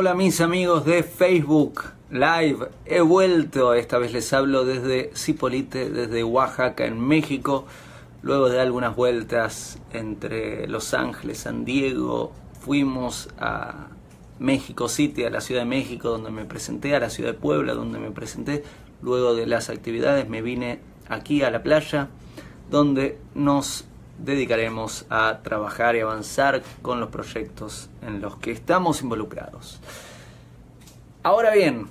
Hola mis amigos de Facebook Live, he vuelto, esta vez les hablo desde Cipolite, desde Oaxaca en México, luego de algunas vueltas entre Los Ángeles, San Diego, fuimos a México City, a la Ciudad de México donde me presenté, a la Ciudad de Puebla donde me presenté, luego de las actividades me vine aquí a la playa donde nos dedicaremos a trabajar y avanzar con los proyectos en los que estamos involucrados. Ahora bien,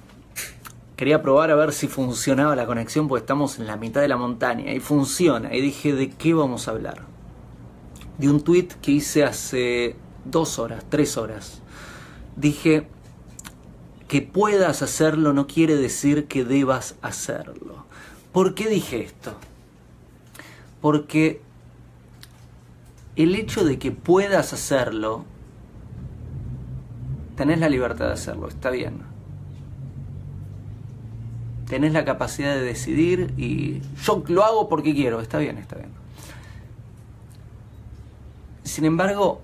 quería probar a ver si funcionaba la conexión porque estamos en la mitad de la montaña y funciona. Y dije, ¿de qué vamos a hablar? De un tweet que hice hace dos horas, tres horas. Dije, que puedas hacerlo no quiere decir que debas hacerlo. ¿Por qué dije esto? Porque el hecho de que puedas hacerlo, tenés la libertad de hacerlo, está bien. Tenés la capacidad de decidir y yo lo hago porque quiero, está bien, está bien. Sin embargo,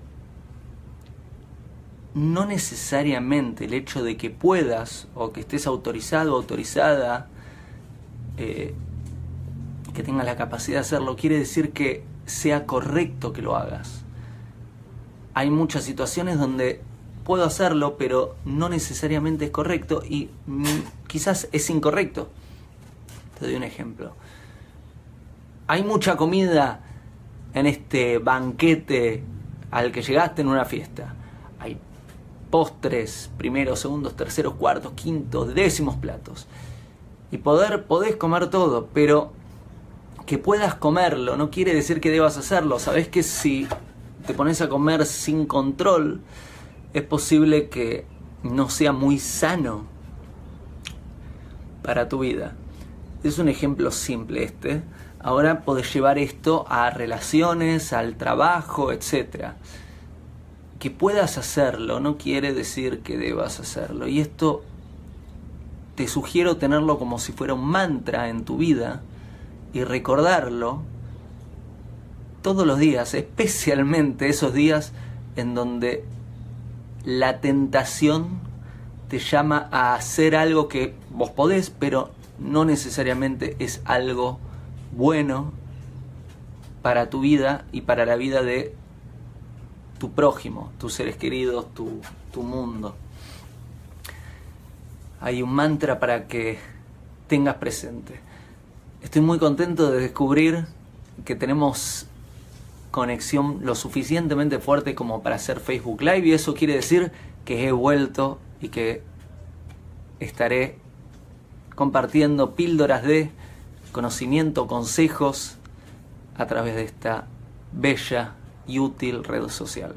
no necesariamente el hecho de que puedas o que estés autorizado o autorizada, eh, que tengas la capacidad de hacerlo, quiere decir que sea correcto que lo hagas. Hay muchas situaciones donde puedo hacerlo, pero no necesariamente es correcto y mm, quizás es incorrecto. Te doy un ejemplo. Hay mucha comida en este banquete al que llegaste en una fiesta. Hay postres, primeros, segundos, terceros, cuartos, quintos, décimos platos. Y poder, podés comer todo, pero que puedas comerlo no quiere decir que debas hacerlo. Sabes que si te pones a comer sin control, es posible que no sea muy sano para tu vida. Es un ejemplo simple este. Ahora podés llevar esto a relaciones, al trabajo, etc. Que puedas hacerlo no quiere decir que debas hacerlo. Y esto te sugiero tenerlo como si fuera un mantra en tu vida y recordarlo todos los días, especialmente esos días en donde la tentación te llama a hacer algo que vos podés, pero no necesariamente es algo bueno para tu vida y para la vida de tu prójimo, tus seres queridos, tu, tu mundo. Hay un mantra para que tengas presente. Estoy muy contento de descubrir que tenemos conexión lo suficientemente fuerte como para hacer Facebook Live y eso quiere decir que he vuelto y que estaré compartiendo píldoras de conocimiento, consejos a través de esta bella y útil red social.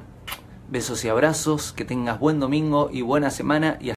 Besos y abrazos, que tengas buen domingo y buena semana y